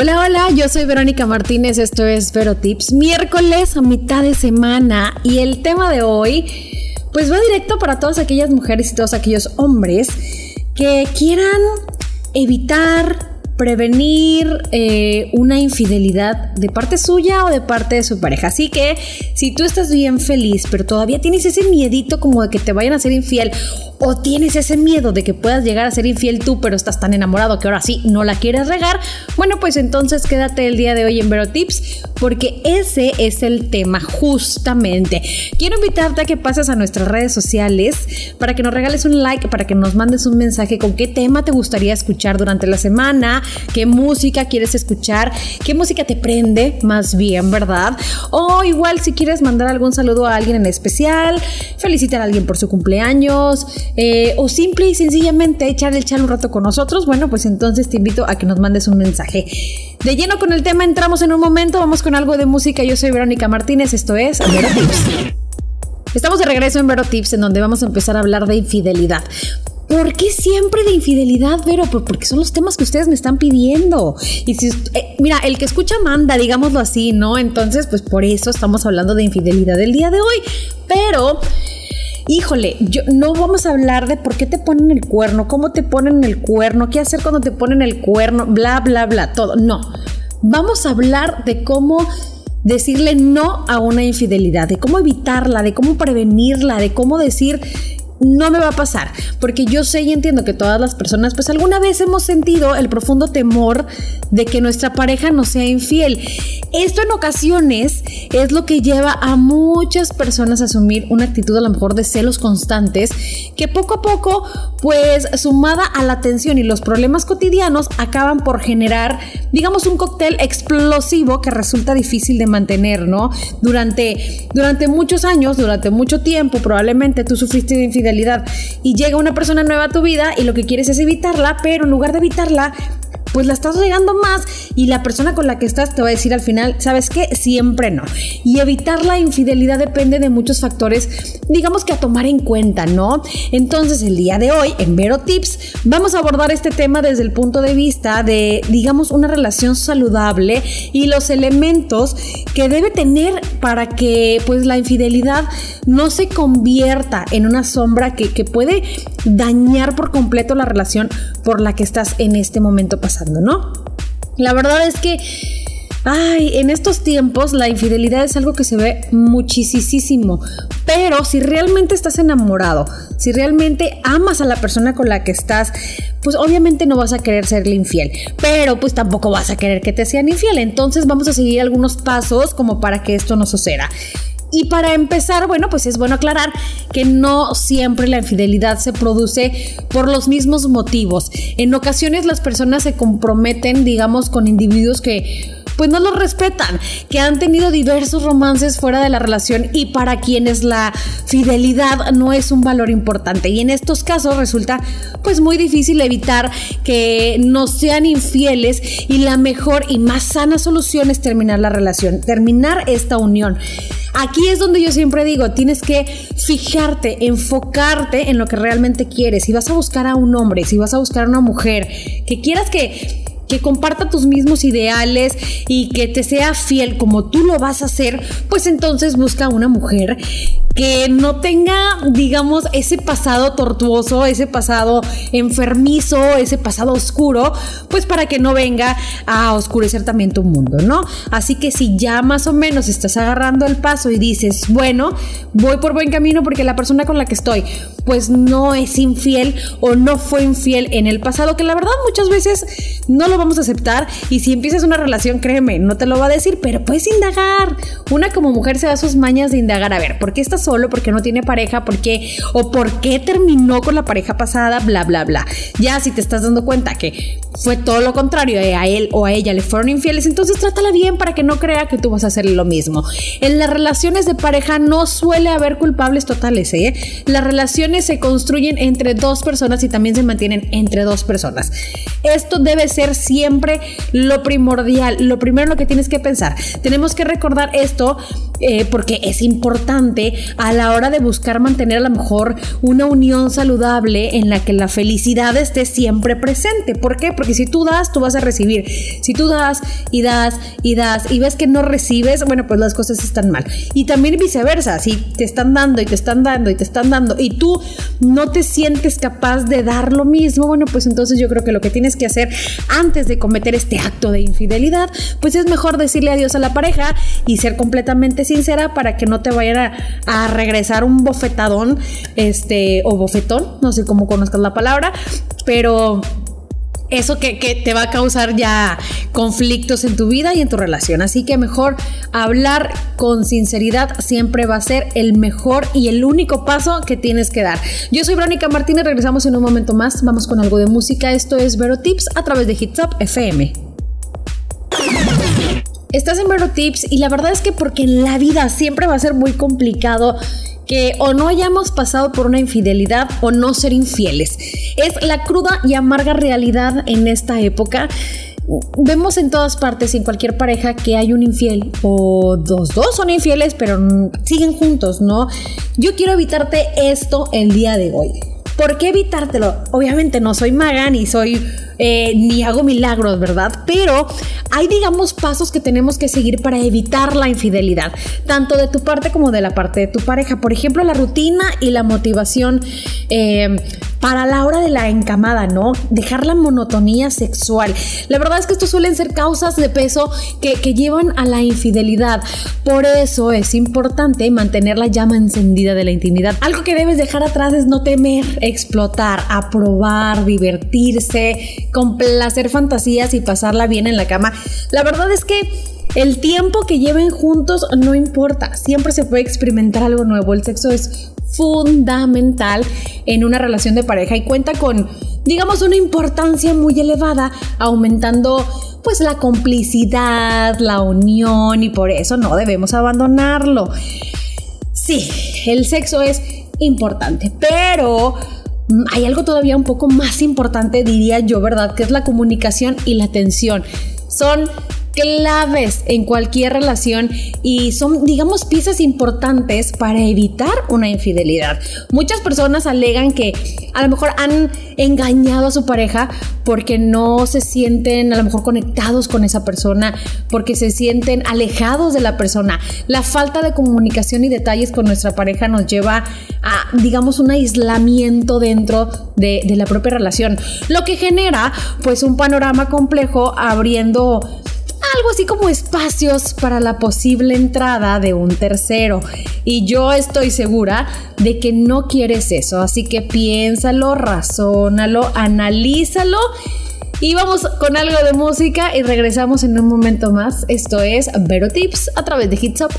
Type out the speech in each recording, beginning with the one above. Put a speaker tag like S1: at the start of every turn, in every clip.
S1: Hola, hola, yo soy Verónica Martínez, esto es Vero Tips, miércoles a mitad de semana y el tema de hoy pues va directo para todas aquellas mujeres y todos aquellos hombres que quieran evitar prevenir eh, una infidelidad de parte suya o de parte de su pareja. Así que si tú estás bien feliz, pero todavía tienes ese miedito como de que te vayan a ser infiel o tienes ese miedo de que puedas llegar a ser infiel tú, pero estás tan enamorado que ahora sí no la quieres regar, bueno, pues entonces quédate el día de hoy en Vero Tips porque ese es el tema justamente. Quiero invitarte a que pases a nuestras redes sociales para que nos regales un like, para que nos mandes un mensaje con qué tema te gustaría escuchar durante la semana, qué música quieres escuchar, qué música te prende, más bien, ¿verdad? O igual si quieres mandar algún saludo a alguien en especial, felicitar a alguien por su cumpleaños, eh, o simple y sencillamente echar el chal un rato con nosotros, bueno, pues entonces te invito a que nos mandes un mensaje. De lleno con el tema entramos en un momento, vamos con algo de música. Yo soy Verónica Martínez, esto es Vero Tips. Estamos de regreso en Vero Tips, en donde vamos a empezar a hablar de infidelidad. ¿Por qué siempre de infidelidad, Vero? Porque son los temas que ustedes me están pidiendo. Y si, eh, mira, el que escucha manda, digámoslo así, ¿no? Entonces, pues por eso estamos hablando de infidelidad el día de hoy. Pero híjole, yo, no vamos a hablar de por qué te ponen el cuerno, cómo te ponen el cuerno, qué hacer cuando te ponen el cuerno, bla, bla, bla, todo. No, vamos a hablar de cómo decirle no a una infidelidad, de cómo evitarla, de cómo prevenirla, de cómo decir no me va a pasar, porque yo sé y entiendo que todas las personas pues alguna vez hemos sentido el profundo temor de que nuestra pareja no sea infiel. Esto en ocasiones es lo que lleva a muchas personas a asumir una actitud a lo mejor de celos constantes que poco a poco pues sumada a la tensión y los problemas cotidianos acaban por generar digamos un cóctel explosivo que resulta difícil de mantener, ¿no? Durante, durante muchos años, durante mucho tiempo probablemente tú sufriste de infidelidad y llega una persona nueva a tu vida y lo que quieres es evitarla, pero en lugar de evitarla, pues la estás regando más y la persona con la que estás te va a decir al final, ¿sabes qué? Siempre no. Y evitar la infidelidad depende de muchos factores, digamos que a tomar en cuenta, ¿no? Entonces, el día de hoy, en Vero Tips, vamos a abordar este tema desde el punto de vista de, digamos, una relación saludable y los elementos que debe tener para que, pues, la infidelidad no se convierta en una sombra que, que puede dañar por completo la relación por la que estás en este momento pasando. ¿no? La verdad es que, ay, en estos tiempos la infidelidad es algo que se ve muchísimo, pero si realmente estás enamorado, si realmente amas a la persona con la que estás, pues obviamente no vas a querer serle infiel, pero pues tampoco vas a querer que te sean infiel. Entonces vamos a seguir algunos pasos como para que esto no suceda. Y para empezar, bueno, pues es bueno aclarar que no siempre la infidelidad se produce por los mismos motivos. En ocasiones las personas se comprometen, digamos, con individuos que pues no los respetan, que han tenido diversos romances fuera de la relación y para quienes la fidelidad no es un valor importante. Y en estos casos resulta pues muy difícil evitar que no sean infieles y la mejor y más sana solución es terminar la relación, terminar esta unión. Aquí es donde yo siempre digo, tienes que fijarte, enfocarte en lo que realmente quieres. Si vas a buscar a un hombre, si vas a buscar a una mujer, que quieras que que comparta tus mismos ideales y que te sea fiel como tú lo vas a hacer, pues entonces busca una mujer que no tenga, digamos, ese pasado tortuoso, ese pasado enfermizo, ese pasado oscuro, pues para que no venga a oscurecer también tu mundo, ¿no? Así que si ya más o menos estás agarrando el paso y dices, bueno, voy por buen camino porque la persona con la que estoy, pues no es infiel o no fue infiel en el pasado, que la verdad muchas veces no lo vamos a aceptar y si empiezas una relación, créeme, no te lo va a decir, pero puedes indagar. Una como mujer se da sus mañas de indagar, a ver, ¿por qué estás solo, porque no tiene pareja, por qué o por qué terminó con la pareja pasada, bla, bla, bla. Ya si te estás dando cuenta que fue todo lo contrario, eh, a él o a ella le fueron infieles, entonces trátala bien para que no crea que tú vas a hacer lo mismo. En las relaciones de pareja no suele haber culpables totales, ¿eh? Las relaciones se construyen entre dos personas y también se mantienen entre dos personas. Esto debe ser siempre lo primordial, lo primero en lo que tienes que pensar. Tenemos que recordar esto eh, porque es importante a la hora de buscar mantener a lo mejor una unión saludable en la que la felicidad esté siempre presente. ¿Por qué? Porque si tú das, tú vas a recibir. Si tú das y das y das y ves que no recibes, bueno, pues las cosas están mal. Y también viceversa, si te están dando y te están dando y te están dando y tú no te sientes capaz de dar lo mismo, bueno, pues entonces yo creo que lo que tienes que hacer antes de cometer este acto de infidelidad, pues es mejor decirle adiós a la pareja y ser completamente sincera para que no te vayan a, regresar un bofetadón, este, o bofetón, no sé cómo conozcas la palabra, pero eso que, que, te va a causar ya conflictos en tu vida y en tu relación. Así que mejor hablar con sinceridad siempre va a ser el mejor y el único paso que tienes que dar. Yo soy Verónica Martínez, regresamos en un momento más, vamos con algo de música. Esto es Vero Tips a través de Hits Up FM. Estás en Vero Tips y la verdad es que porque en la vida siempre va a ser muy complicado que o no hayamos pasado por una infidelidad o no ser infieles. Es la cruda y amarga realidad en esta época. Vemos en todas partes, en cualquier pareja, que hay un infiel o dos, dos son infieles, pero siguen juntos, ¿no? Yo quiero evitarte esto el día de hoy. ¿Por qué evitártelo? Obviamente no soy maga ni soy eh, ni hago milagros, ¿verdad? Pero hay, digamos, pasos que tenemos que seguir para evitar la infidelidad, tanto de tu parte como de la parte de tu pareja. Por ejemplo, la rutina y la motivación eh, para la hora de la encamada, ¿no? Dejar la monotonía sexual. La verdad es que estos suelen ser causas de peso que, que llevan a la infidelidad. Por eso es importante mantener la llama encendida de la intimidad. Algo que debes dejar atrás es no temer explotar, aprobar, divertirse, complacer fantasías y pasarla bien en la cama. La verdad es que el tiempo que lleven juntos no importa, siempre se puede experimentar algo nuevo. El sexo es fundamental en una relación de pareja y cuenta con, digamos, una importancia muy elevada, aumentando pues la complicidad, la unión y por eso no debemos abandonarlo. Sí, el sexo es importante, pero hay algo todavía un poco más importante, diría yo, ¿verdad? Que es la comunicación y la atención. Son claves en cualquier relación y son, digamos, piezas importantes para evitar una infidelidad. Muchas personas alegan que a lo mejor han engañado a su pareja porque no se sienten a lo mejor conectados con esa persona, porque se sienten alejados de la persona. La falta de comunicación y detalles con nuestra pareja nos lleva a, digamos, un aislamiento dentro de, la propia relación, lo que genera pues un panorama complejo abriendo algo así como espacios para la posible entrada de un tercero. Y yo estoy segura de que no quieres eso, así que piénsalo, razónalo, analízalo. Y vamos con algo de música y regresamos en un momento más. Esto es Vero Tips a través de Hits Up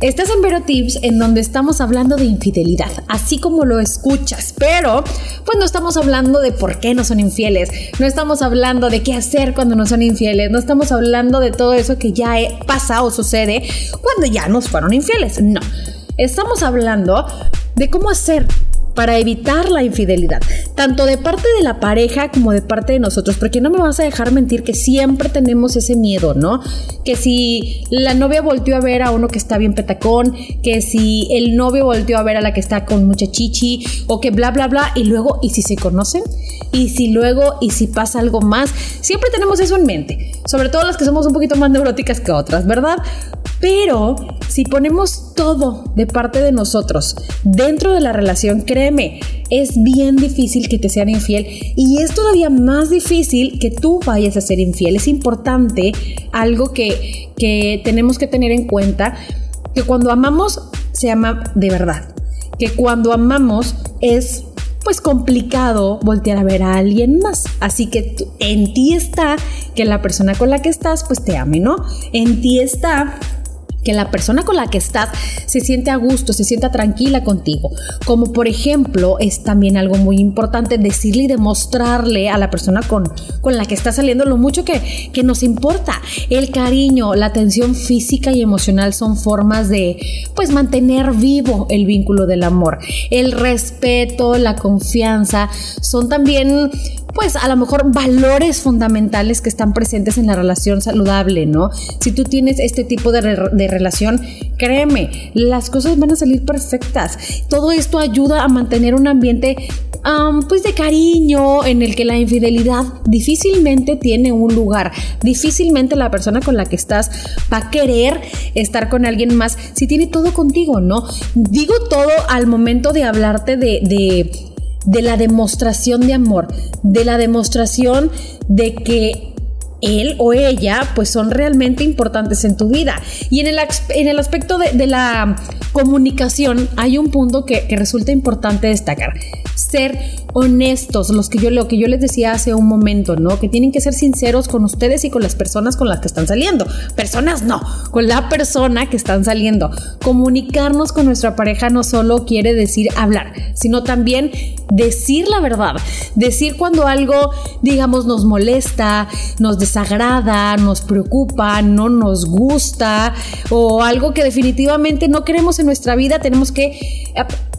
S1: Estás en Vero Tips en donde estamos hablando de infidelidad, así como lo escuchas, pero pues no estamos hablando de por qué no son infieles, no estamos hablando de qué hacer cuando no son infieles, no estamos hablando de todo eso que ya pasa o sucede cuando ya nos fueron infieles, no. Estamos hablando de cómo hacer para evitar la infidelidad, tanto de parte de la pareja como de parte de nosotros, porque no me vas a dejar mentir que siempre tenemos ese miedo, ¿no? Que si la novia volteó a ver a uno que está bien petacón, que si el novio volteó a ver a la que está con mucha chichi, o que bla, bla, bla, y luego, ¿y si se conocen? ¿Y si luego, y si pasa algo más? Siempre tenemos eso en mente, sobre todo las que somos un poquito más neuróticas que otras, ¿verdad? Pero si ponemos todo de parte de nosotros dentro de la relación, créeme, es bien difícil que te sean infiel y es todavía más difícil que tú vayas a ser infiel. Es importante algo que, que tenemos que tener en cuenta, que cuando amamos se ama de verdad, que cuando amamos es pues complicado voltear a ver a alguien más. Así que en ti está que la persona con la que estás pues te ame, ¿no? En ti está que la persona con la que estás se siente a gusto, se sienta tranquila contigo. Como por ejemplo, es también algo muy importante decirle y demostrarle a la persona con, con la que está saliendo lo mucho que, que nos importa. El cariño, la atención física y emocional son formas de pues mantener vivo el vínculo del amor. El respeto, la confianza son también pues a lo mejor valores fundamentales que están presentes en la relación saludable, ¿no? Si tú tienes este tipo de, de relación, créeme, las cosas van a salir perfectas. Todo esto ayuda a mantener un ambiente pues de cariño en el que la infidelidad difícilmente tiene un lugar. Difícilmente la persona con la que estás va a querer estar con alguien más si tiene todo contigo, ¿no? Digo todo al momento de hablarte de, de, de la demostración de amor, de la demostración de que él o ella pues son realmente importantes en tu vida. Y en el, en el aspecto de, la comunicación hay un punto que, que resulta importante destacar ser honestos, los que yo, lo que yo les decía hace un momento, ¿no? Que tienen que ser sinceros con ustedes y con las personas con las que están saliendo. Personas no, con la persona que están saliendo. Comunicarnos con nuestra pareja no solo quiere decir hablar, sino también decir la verdad. Decir cuando algo, digamos, nos molesta, nos desagrada, nos preocupa, no nos gusta o algo que definitivamente no queremos en nuestra vida, tenemos que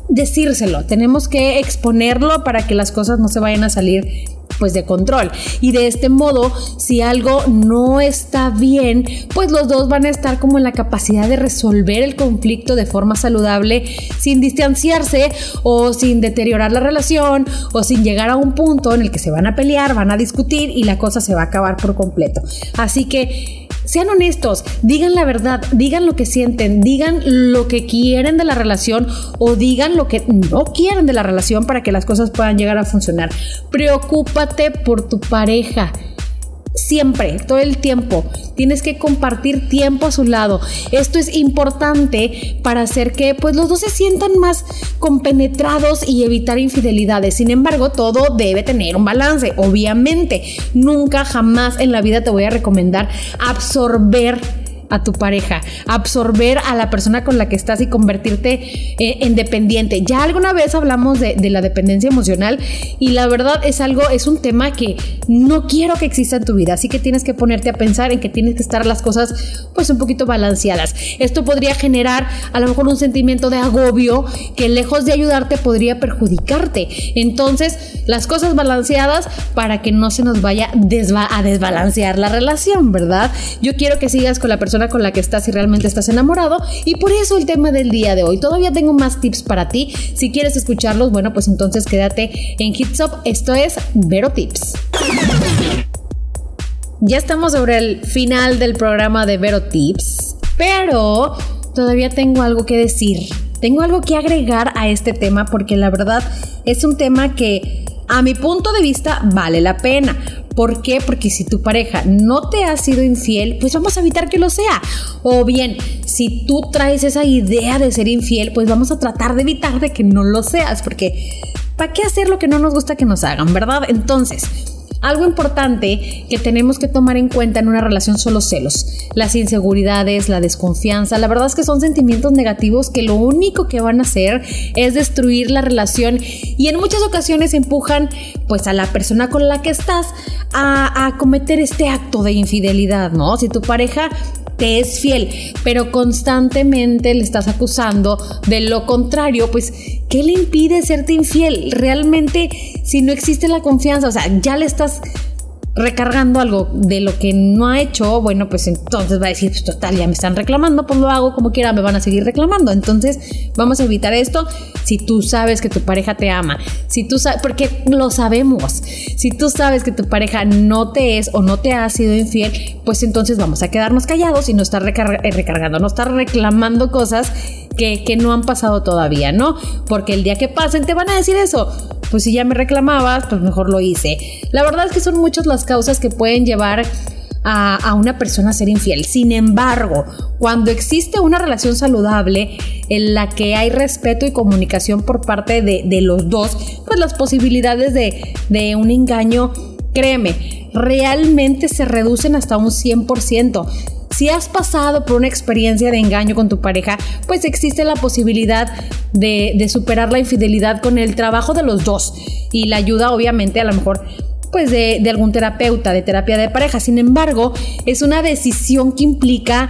S1: decírselo, tenemos que exponerlo para que las cosas no se vayan a salir pues de control. Y de este modo, si algo no está bien, pues los dos van a estar como en la capacidad de resolver el conflicto de forma saludable sin distanciarse o sin deteriorar la relación o sin llegar a un punto en el que se van a pelear, van a discutir y la cosa se va a acabar por completo. Así que sean honestos, digan la verdad, digan lo que sienten, digan lo que quieren de la relación o digan lo que no quieren de la relación para que las cosas puedan llegar a funcionar. Preocúpate por tu pareja siempre, todo el tiempo. Tienes que compartir tiempo a su lado. Esto es importante para hacer que pues los dos se sientan más compenetrados y evitar infidelidades. Sin embargo, todo debe tener un balance. Obviamente, nunca jamás en la vida te voy a recomendar absorber a tu pareja, absorber a la persona con la que estás y convertirte eh, en dependiente. Ya alguna vez hablamos de, de, la dependencia emocional y la verdad es algo, es un tema que no quiero que exista en tu vida, así que tienes que ponerte a pensar en que tienes que estar las cosas pues un poquito balanceadas. Esto podría generar a lo mejor un sentimiento de agobio que lejos de ayudarte podría perjudicarte. Entonces, las cosas balanceadas para que no se nos vaya a desbalancear la relación, ¿verdad? Yo quiero que sigas con la persona con la que estás y realmente estás enamorado. Y por eso el tema del día de hoy. Todavía tengo más tips para ti. Si quieres escucharlos, bueno, pues entonces quédate en Hitsop. Esto es Vero Tips. Ya estamos sobre el final del programa de Vero Tips, pero todavía tengo algo que decir. Tengo algo que agregar a este tema porque la verdad es un tema que a mi punto de vista vale la pena. ¿Por qué? Porque si tu pareja no te ha sido infiel, pues vamos a evitar que lo sea. O bien, si tú traes esa idea de ser infiel, pues vamos a tratar de evitar de que no lo seas, porque ¿para qué hacer lo que no nos gusta que nos hagan, verdad? Entonces, algo importante que tenemos que tomar en cuenta en una relación son los celos, las inseguridades, la desconfianza. La verdad es que son sentimientos negativos que lo único que van a hacer es destruir la relación y en muchas ocasiones empujan pues a la persona con la que estás a, a cometer este acto de infidelidad, ¿no? Si tu pareja te es fiel, pero constantemente le estás acusando de lo contrario, pues, ¿qué le impide serte infiel? Realmente, si no existe la confianza, o sea, ya le estás recargando algo de lo que no ha hecho, bueno, pues entonces va a decir, pues total, ya me están reclamando, pues lo hago como quiera, me van a seguir reclamando. Entonces, vamos a evitar esto si tú sabes que tu pareja te ama, si tú sabes, porque lo sabemos, si tú sabes que tu pareja no te es o no te ha sido infiel, pues entonces vamos a quedarnos callados y no estar eh, recargando, no estar reclamando cosas que, no han pasado todavía, ¿no? Porque el día que pasen te van a decir eso pues si ya me reclamabas, pues mejor lo hice. La verdad es que son muchas las causas que pueden llevar a, una persona a ser infiel. Sin embargo, cuando existe una relación saludable en la que hay respeto y comunicación por parte de, los dos, pues las posibilidades de, de un engaño, créeme, realmente se reducen hasta un 100%. Si has pasado por una experiencia de engaño con tu pareja, pues existe la posibilidad de, superar la infidelidad con el trabajo de los dos y la ayuda obviamente a lo mejor pues de, algún terapeuta, de terapia de pareja. Sin embargo, es una decisión que implica,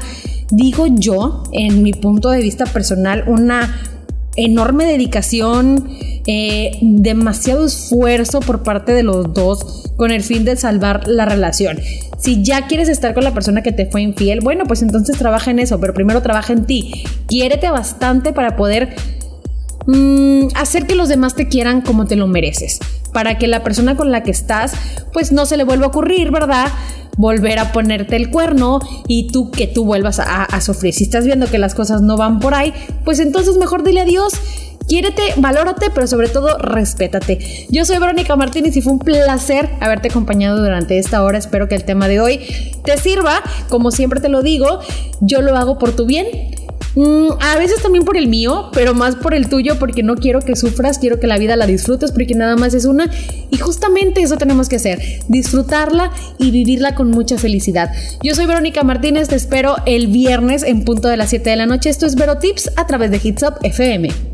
S1: digo yo, en mi punto de vista personal, una enorme dedicación, eh, demasiado esfuerzo por parte de los dos con el fin de salvar la relación. Si ya quieres estar con la persona que te fue infiel, bueno, pues entonces trabaja en eso, pero primero trabaja en ti. Quiérete bastante para poder mm, hacer que los demás te quieran como te lo mereces. Para que la persona con la que estás, pues no se le vuelva a ocurrir, ¿verdad? Volver a ponerte el cuerno y tú que tú vuelvas a, sufrir. Si estás viendo que las cosas no van por ahí, pues entonces mejor dile adiós. Quiérete, valórate, pero sobre todo respétate. Yo soy Verónica Martínez y fue un placer haberte acompañado durante esta hora. Espero que el tema de hoy te sirva. Como siempre te lo digo, yo lo hago por tu bien Mm, a veces también por el mío, pero más por el tuyo, porque no quiero que sufras, quiero que la vida la disfrutes, porque nada más es una. Y justamente eso tenemos que hacer, disfrutarla y vivirla con mucha felicidad. Yo soy Verónica Martínez, te espero el viernes en punto de las 7 de la noche. Esto es Vero Tips a través de Hits Up FM.